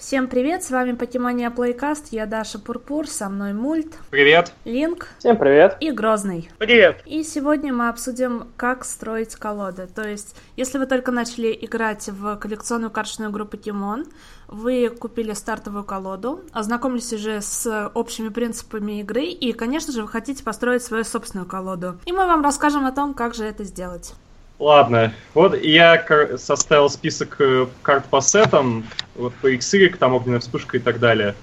Всем привет, с вами Покемония Плейкаст, я Даша Пурпур, со мной Мульт. Привет. Линк. Всем привет. И Грозный. Привет. И сегодня мы обсудим, как строить колоды. То есть, если вы только начали играть в коллекционную карточную игру Покемон, вы купили стартовую колоду, ознакомились уже с общими принципами игры, и, конечно же, вы хотите построить свою собственную колоду. И мы вам расскажем о том, как же это сделать. Ладно, вот я составил список э, карт по сетам, вот по XY, там огненная вспышка и так далее,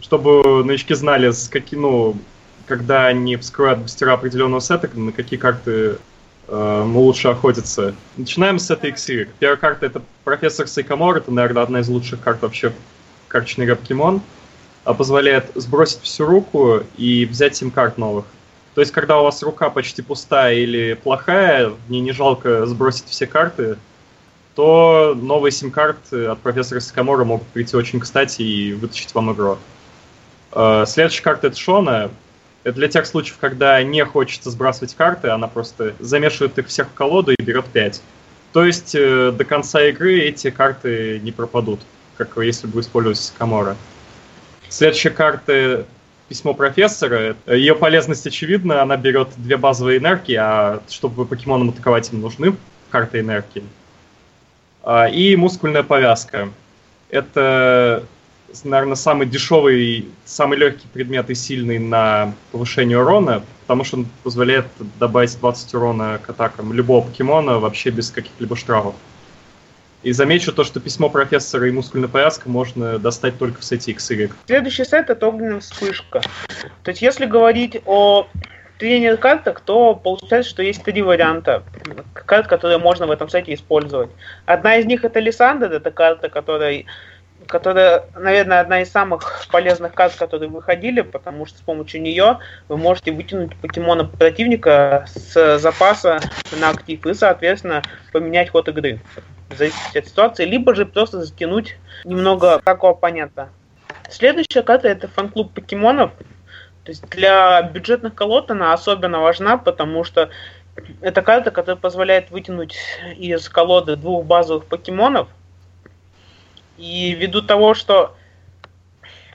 чтобы новички знали, с какие, ну, когда они вскрывают бустера определенного сета, на какие карты э, лучше охотиться. Начинаем с сета XY. Первая карта это профессор Сайкамор, это, наверное, одна из лучших карт вообще карточной игре Покемон. А позволяет сбросить всю руку и взять 7 карт новых. То есть, когда у вас рука почти пустая или плохая, мне не жалко сбросить все карты, то новые сим-карты от профессора Сакамора могут прийти очень кстати и вытащить вам игру. Э, следующая карта это Шона. Это для тех случаев, когда не хочется сбрасывать карты, она просто замешивает их всех в колоду и берет 5. То есть э, до конца игры эти карты не пропадут, как если бы использовать Сакамора. Следующая карта письмо профессора. Ее полезность очевидна, она берет две базовые энергии, а чтобы покемонам атаковать им нужны карты энергии. А, и мускульная повязка. Это, наверное, самый дешевый, самый легкий предмет и сильный на повышение урона, потому что он позволяет добавить 20 урона к атакам любого покемона вообще без каких-либо штрафов. И замечу то, что письмо профессора и мускульная повязка можно достать только в сете XY. Следующий сет это огненная вспышка. То есть, если говорить о тренер картах, то получается, что есть три варианта карт, которые можно в этом сете использовать. Одна из них это Лиссандр, это карта, которая которая, наверное, одна из самых полезных карт, которые выходили, потому что с помощью нее вы можете вытянуть покемона противника с запаса на актив и, соответственно, поменять ход игры в зависимости от ситуации, либо же просто затянуть немного такого понятно. Следующая карта это фан-клуб покемонов. То есть для бюджетных колод она особенно важна, потому что это карта, которая позволяет вытянуть из колоды двух базовых покемонов. И ввиду того, что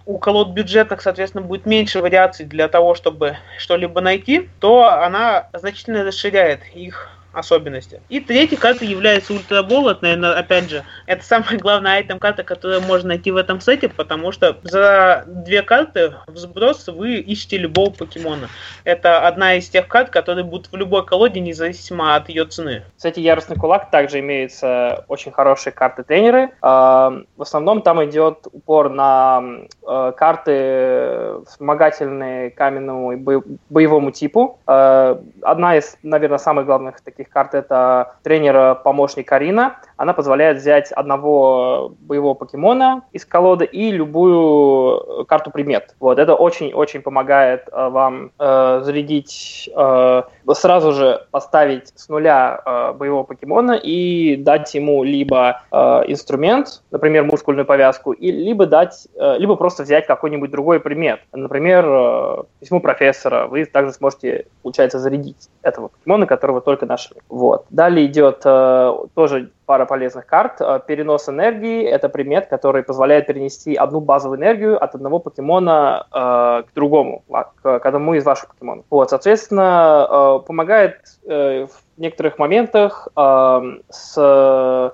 у колод бюджетных, соответственно, будет меньше вариаций для того, чтобы что-либо найти, то она значительно расширяет их особенности. И третья карта является ультрабол. Это, наверное, опять же, это самая главная айтем карта, которую можно найти в этом сете, потому что за две карты в сброс вы ищете любого покемона. Это одна из тех карт, которые будут в любой колоде, независимо от ее цены. Кстати, Яростный Кулак также имеются очень хорошие карты-тренеры. В основном там идет упор на э, карты вспомогательные каменному и боевому типу. Э, одна из, наверное, самых главных таких таких карт это тренер-помощник Карина. Она позволяет взять одного боевого покемона из колоды и любую карту предмет. Вот, это очень-очень помогает э, вам э, зарядить, э, сразу же поставить с нуля э, боевого покемона и дать ему либо э, инструмент, например, мускульную повязку, и, либо дать, э, либо просто взять какой-нибудь другой предмет. Например, э, письмо профессора. Вы также сможете, получается, зарядить этого покемона, которого только нашли нашли. Вот. Далее идет э, тоже пара полезных карт. Э, перенос энергии – это предмет, который позволяет перенести одну базовую энергию от одного покемона э, к другому, к, к одному из ваших покемонов. Вот, соответственно, э, помогает э, в некоторых моментах э, с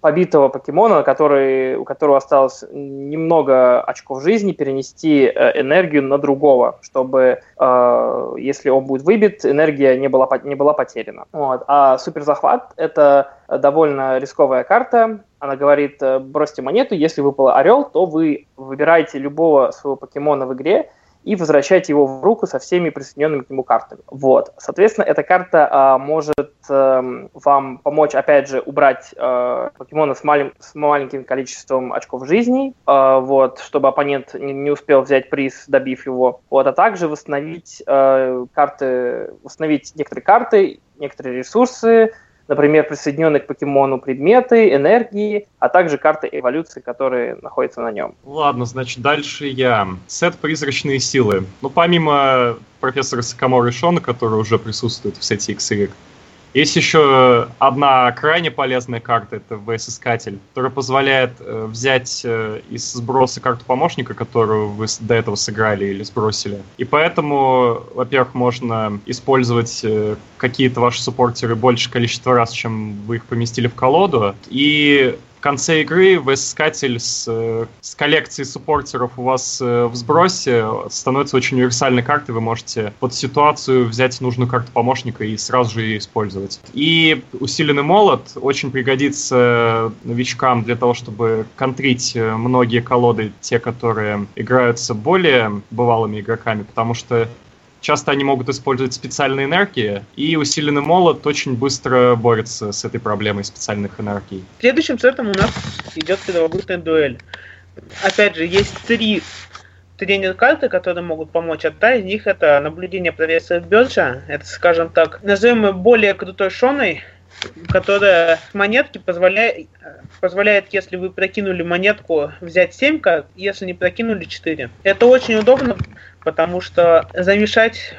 побитого покемона, который, у которого осталось немного очков жизни, перенести э, энергию на другого, чтобы, э, если он будет выбит, энергия не была, не была потеряна. Вот. А суперзахват — это довольно рисковая карта. Она говорит, бросьте монету, если выпал орел, то вы выбираете любого своего покемона в игре, и возвращаете его в руку со всеми присоединенными к нему картами. Вот. Соответственно, эта карта а, может а, вам помочь, опять же, убрать а, покемона с, малим, с маленьким количеством очков жизни, а, вот, чтобы оппонент не, не успел взять приз, добив его. Вот, а также восстановить а, карты, восстановить некоторые карты, некоторые ресурсы, например, присоединенные к покемону предметы, энергии, а также карты эволюции, которые находятся на нем. Ладно, значит, дальше я. Сет «Призрачные силы». Ну, помимо профессора Сакамора Шона, который уже присутствует в сете XY, Есть еще одна крайне полезная карта, это VS-искатель, которая позволяет э, взять э, из сброса карту помощника, которую вы до этого сыграли или сбросили. И поэтому, во-первых, можно использовать э, какие-то ваши суппортеры больше количества раз, чем вы их поместили в колоду. И в конце игры VS-искатель с, с коллекцией суппортеров у вас э, в сбросе становится очень универсальной картой. Вы можете под ситуацию взять нужную карту помощника и сразу же ее использовать. И усиленный молот очень пригодится новичкам для того, чтобы контрить э, многие колоды, те, которые играются более бывалыми игроками, потому что Часто они могут использовать специальные энергии, и усиленный молот очень быстро борется с этой проблемой специальных энергий. Следующим сетом у нас идет первобытная дуэль. Опять же, есть три тренер-карты, которые могут помочь. Одна из них это наблюдение профессора Бёрджа. Это, скажем так, назовем ее более крутой Шоной, которая монетки позволяет, позволяет, если вы прокинули монетку, взять 7 карт, если не прокинули 4. Это очень удобно, потому что замешать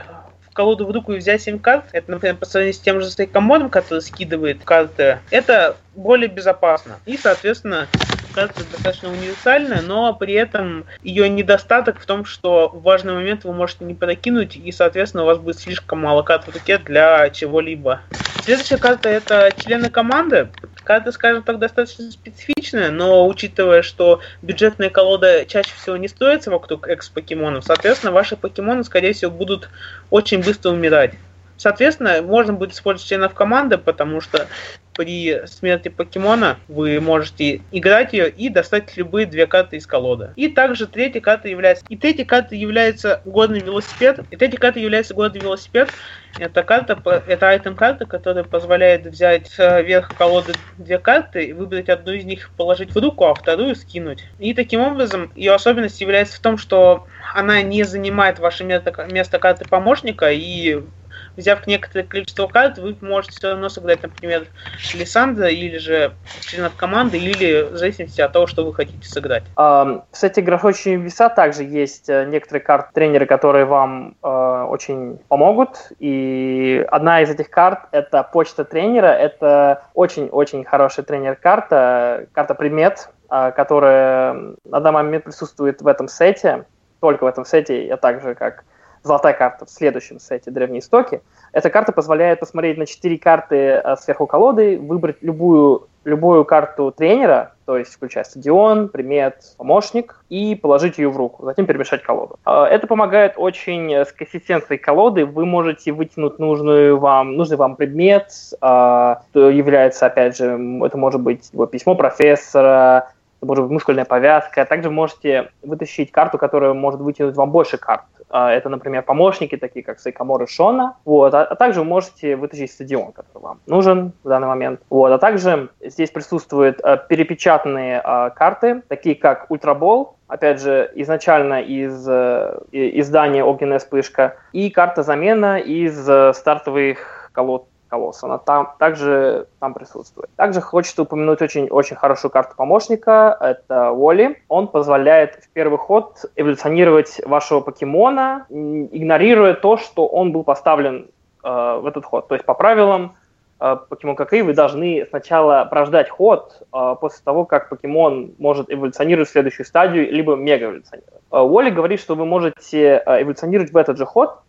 в колоду в руку и взять 7 карт, это, например, по сравнению с тем же стейкомодом, который скидывает карты, это более безопасно. И, соответственно, карта достаточно универсальная, но при этом ее недостаток в том, что в важный момент вы можете не прокинуть, и, соответственно, у вас будет слишком мало карт в руке для чего-либо. Следующая карта это члены команды. Карта, скажем так, достаточно специфичная, но учитывая, что бюджетная колода чаще всего не строится вокруг экс-покемонов, соответственно, ваши покемоны, скорее всего, будут очень быстро умирать. Соответственно, можно будет использовать членов команды, потому что при смерти покемона вы можете играть ее и достать любые две карты из колоды. И также третья карта является... И третья карта является годный велосипед. И третья карта является годный велосипед. Это карта, это айтем карта, которая позволяет взять вверх колоды две карты, и выбрать одну из них, положить в руку, а вторую скинуть. И таким образом ее особенность является в том, что она не занимает ваше место, место карты помощника и взяв некоторое количество карт, вы можете все равно сыграть, например, Лиссандра или же членов команды, или в зависимости от того, что вы хотите сыграть. Кстати, графочные веса также есть э, некоторые карты тренеры, которые вам uh, очень помогут. И одна из этих карт — это почта тренера. Это очень-очень хорошая тренер-карта, карта предмет, uh, которая на данный момент присутствует в этом сете, только в этом сете, а также как золотая карта в следующем сете «Древние истоки». Эта карта позволяет посмотреть на четыре карты э, сверху колоды, выбрать любую, любую карту тренера, то есть включая стадион, примет, помощник, и положить ее в руку, затем перемешать колоду. Э, это помогает очень с консистенцией колоды. Вы можете вытянуть нужную вам, нужный вам предмет, э, является, опять же, это может быть письмо профессора, может быть мускульная повязка. Также можете вытащить карту, которая может вытянуть вам больше карт. А, это, например, помощники, такие как Сайкамор, Шона. Вот. А, а также вы можете вытащить стадион, который вам нужен в данный момент. Вот. А также здесь присутствуют а, перепечатанные а, карты, такие как Ультрабол, опять же, изначально из э, издания Огненная вспышка, и карта замена из э, стартовых колод колосс. Она там также там присутствует. Также хочется упомянуть очень, очень хорошую карту помощника. Это Уолли. Он позволяет в первый ход эволюционировать вашего покемона, игнорируя то, что он был поставлен э, в этот ход. То есть по правилам Э, покемон Какой вы должны сначала прождать ход э, после того, как покемон может эволюционировать в следующую стадию, либо мега эволюционировать. Э, Уолли говорит, что вы можете эволюционировать в этот же ход.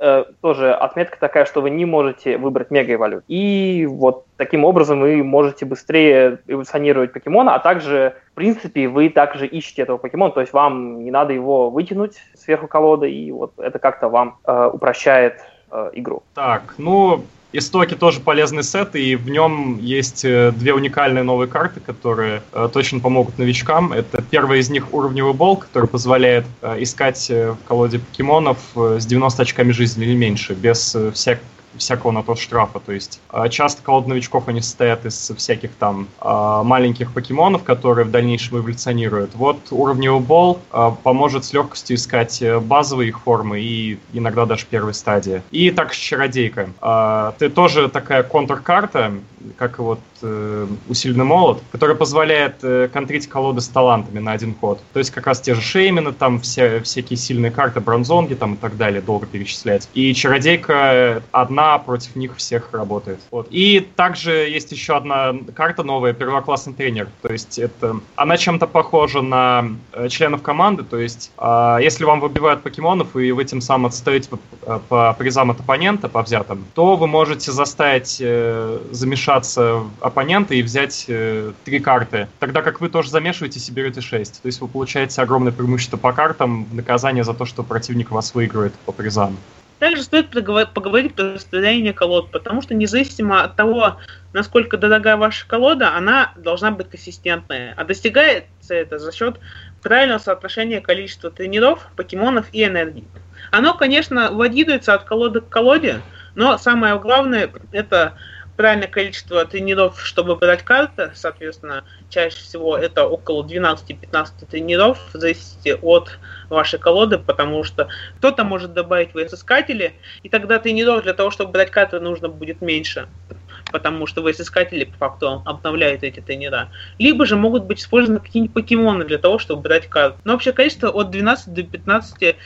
Тоже отметка такая, что вы не можете выбрать мега эволют. И вот таким образом вы можете быстрее эволюционировать покемона, а также, в принципе, вы также ищете этого покемона, то есть вам не надо его вытянуть сверху колоды, и вот это как-то вам э, упрощает э, игру. Так, ну, Истоки тоже полезный сет, и в нем есть э, две уникальные новые карты, которые э, точно помогут новичкам. Это первая из них уровневый бол, который позволяет э, искать в колоде покемонов с 90 очками жизни или меньше, без всяких всякого на то штрафа. То есть а, часто колоды новичков они состоят из всяких там а, маленьких покемонов, которые в дальнейшем эволюционируют. Вот уровневый бол а, поможет с легкостью искать э, базовые их формы и иногда даже первой стадии. И так чародейка. Ты тоже такая контркарта, как вот э, усиленный молот, который позволяет э, контрить колоды с талантами на один ход. То есть как раз те же Шеймины, там вся, всякие сильные карты, бронзонги там и так далее, долго перечислять. И чародейка одна против них всех работает. Вот. И также есть еще одна карта новая, первоклассный тренер. То есть это она чем-то похожа на э, членов команды. То есть э, если вам выбивают покемонов и вы тем самым отстаете по, по призам от оппонента, по взятым, то вы можете заставить э, замешаться оппонента и взять э, три карты. Тогда как вы тоже замешиваетесь и берете шесть. То есть вы получаете огромное преимущество по картам в наказание за то, что противник вас выигрывает по призам. Также стоит поговорить про состояние колод, потому что независимо от того, насколько дорогая ваша колода, она должна быть консистентная. А достигается это за счет правильного соотношения количества тренеров, покемонов и энергии. Оно, конечно, варьируется от колоды к колоде, но самое главное это правильное количество тренеров, чтобы брать карты, соответственно, чаще всего это около 12-15 тренеров, в зависимости от вашей колоды, потому что кто-то может добавить VS-искатели, и тогда тренеров для того, чтобы брать карты, нужно будет меньше потому что VS-искатели по факту обновляют эти тренера. Либо же могут быть использованы какие-нибудь покемоны для того, чтобы брать карты. Но общее количество от 12 до 15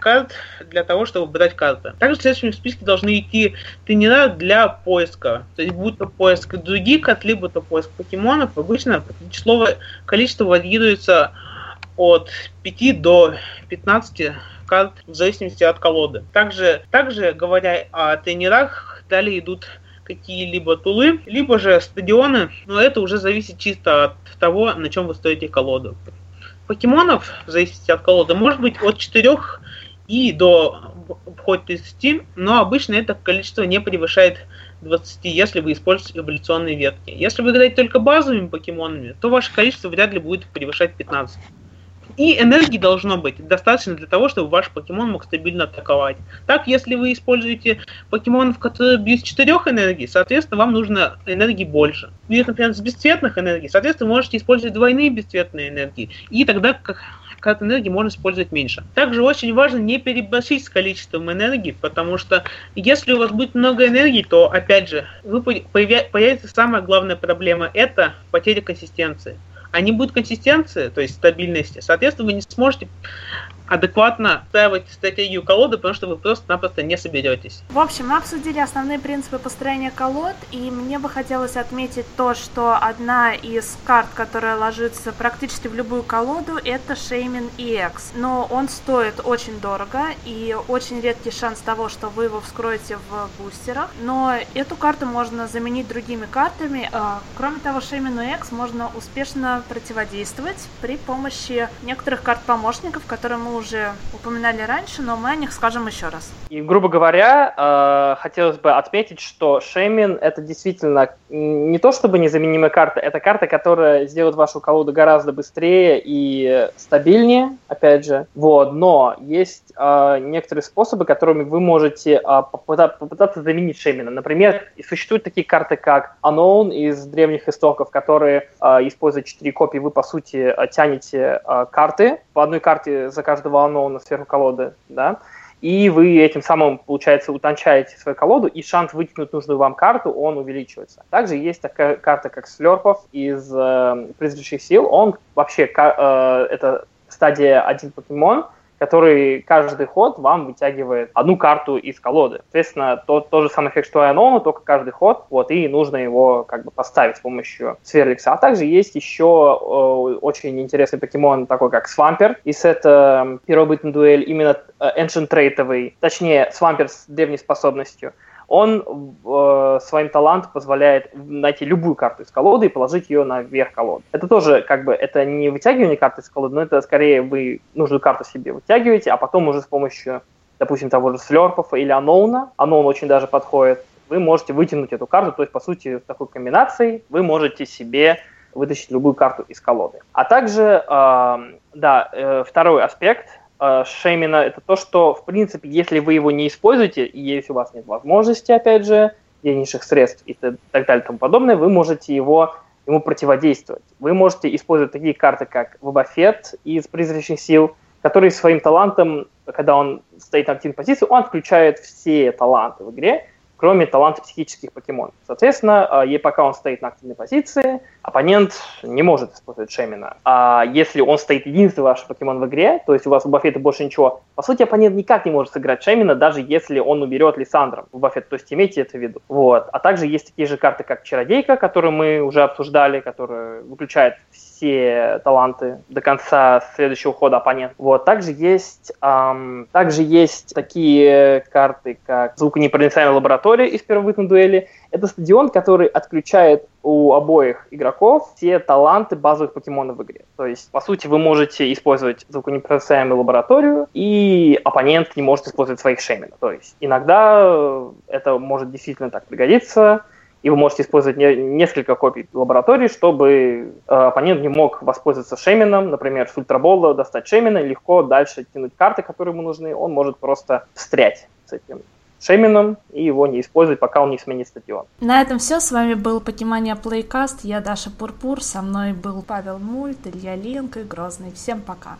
карт для того, чтобы брать карты. Также в следующем списке должны идти тренера для поиска. То есть будь то поиск других карт, либо то поиск покемонов. Обычно число, количество варьируется от 5 до 15 карт в зависимости от колоды. Также, также говоря о тренерах, далее идут какие-либо тулы, либо же стадионы, но это уже зависит чисто от того, на чем вы стоите колоду. Покемонов, в зависимости от колоды, может быть от 4 и до хоть 30, но обычно это количество не превышает 20, если вы используете эволюционные ветки. Если вы играете только базовыми покемонами, то ваше количество вряд ли будет превышать 15. И энергии должно быть достаточно для того, чтобы ваш покемон мог стабильно атаковать. Так, если вы используете покемонов, которые бьют 4 энергии, соответственно, вам нужно энергии больше. Бьют, например, с бесцветных энергий, соответственно, вы можете использовать двойные бесцветные энергии. И тогда, как карт энергии можно использовать меньше. Также очень важно не переборщить с количеством энергии, потому что если у вас будет много энергии, то, опять же, вы появится самая главная проблема – это потеря консистенции а не будет консистенции, то есть стабильности, соответственно, вы не сможете адекватно ставить стратегию колоды, потому что вы просто-напросто не соберетесь. В общем, мы обсудили основные принципы построения колод, и мне бы хотелось отметить то, что одна из карт, которая ложится практически в любую колоду, это Шеймин EX. Но он стоит очень дорого, и очень редкий шанс того, что вы его вскроете в бустерах. Но эту карту можно заменить другими картами. А, кроме того, Шеймину EX можно успешно противодействовать при помощи некоторых карт-помощников, которые мы уже упоминали раньше, но мы о них скажем еще раз. И, грубо говоря, э, хотелось бы отметить, что Шеймин — это действительно не то чтобы незаменимая карта, это карта, которая сделает вашу колоду гораздо быстрее и стабильнее, опять же. Вот, но есть э, некоторые способы, которыми вы можете э, попытаться, заменить Шеймина. Например, существуют такие карты, как Unknown из древних истоков, которые, используя 4 копии, вы, по сути, тянете карты. По одной карте за каждого unknown сверху колоды, да, и вы этим самым, получается, утончаете свою колоду, и шанс вытянуть нужную вам карту, он увеличивается. Также есть такая карта, как Слерпов из э, Призрачных сил. Он вообще, э, это стадия один покемон, который каждый ход вам вытягивает одну карту из колоды. Соответственно, то, тот же самый эффект, что и Анона, только каждый ход, вот, и нужно его как бы поставить с помощью Сверликса. А также есть еще э, очень интересный покемон, такой как Свампер, и сета э, первобытный дуэль, именно э, Ancient Traitовый, точнее, Свампер с древней способностью он э, своим талантом позволяет найти любую карту из колоды и положить ее на верх колоды. Это тоже как бы это не вытягивание карты из колоды, но это скорее вы нужную карту себе вытягиваете, а потом уже с помощью, допустим, того же слерпов или аноуна, аноун очень даже подходит, вы можете вытянуть эту карту, то есть, по сути, с такой комбинацией вы можете себе вытащить любую карту из колоды. А также, э, да, э, второй аспект – э, шеймина это то, что, в принципе, если вы его не используете, и если у вас нет возможности, опять же, денежных средств и так далее и тому подобное, вы можете его, ему противодействовать. Вы можете использовать такие карты, как Вабафет из «Призрачных сил», который своим талантом, когда он стоит на активной позиции, он включает все таланты в игре, кроме таланта психических покемонов. Соответственно, э, пока он стоит на активной позиции, оппонент не может использовать Шемина. А если он стоит единственный ваш покемон в игре, то есть у вас у Баффета больше ничего, по сути, оппонент никак не может сыграть Шемина, даже если он уберет Лиссандром в Баффет. То есть имейте это в виду. Вот. А также есть такие же карты, как Чародейка, которую мы уже обсуждали, которая выключает все таланты до конца следующего хода оппонента. Вот. Также есть, эм, также есть такие карты, как звуконепроницаемая лаборатория из первобытной дуэли. Это стадион, который отключает у обоих игроков все таланты базовых покемонов в игре. То есть, по сути, вы можете использовать звуконепроницаемую лабораторию, и оппонент не может использовать своих шейминов. То есть, иногда это может действительно так пригодиться, и вы можете использовать не, несколько копий лаборатории, чтобы э, оппонент не мог воспользоваться шеймином, например, с ультрабола достать шеймина легко дальше тянуть карты, которые ему нужны, он может просто встрять с этим шеймином и его не использовать, пока он не сменит стадион. На этом все. С вами был Покемания Плейкаст. Я Даша Пурпур. Со мной был Павел Мульт, Илья Линк и Грозный. Всем пока.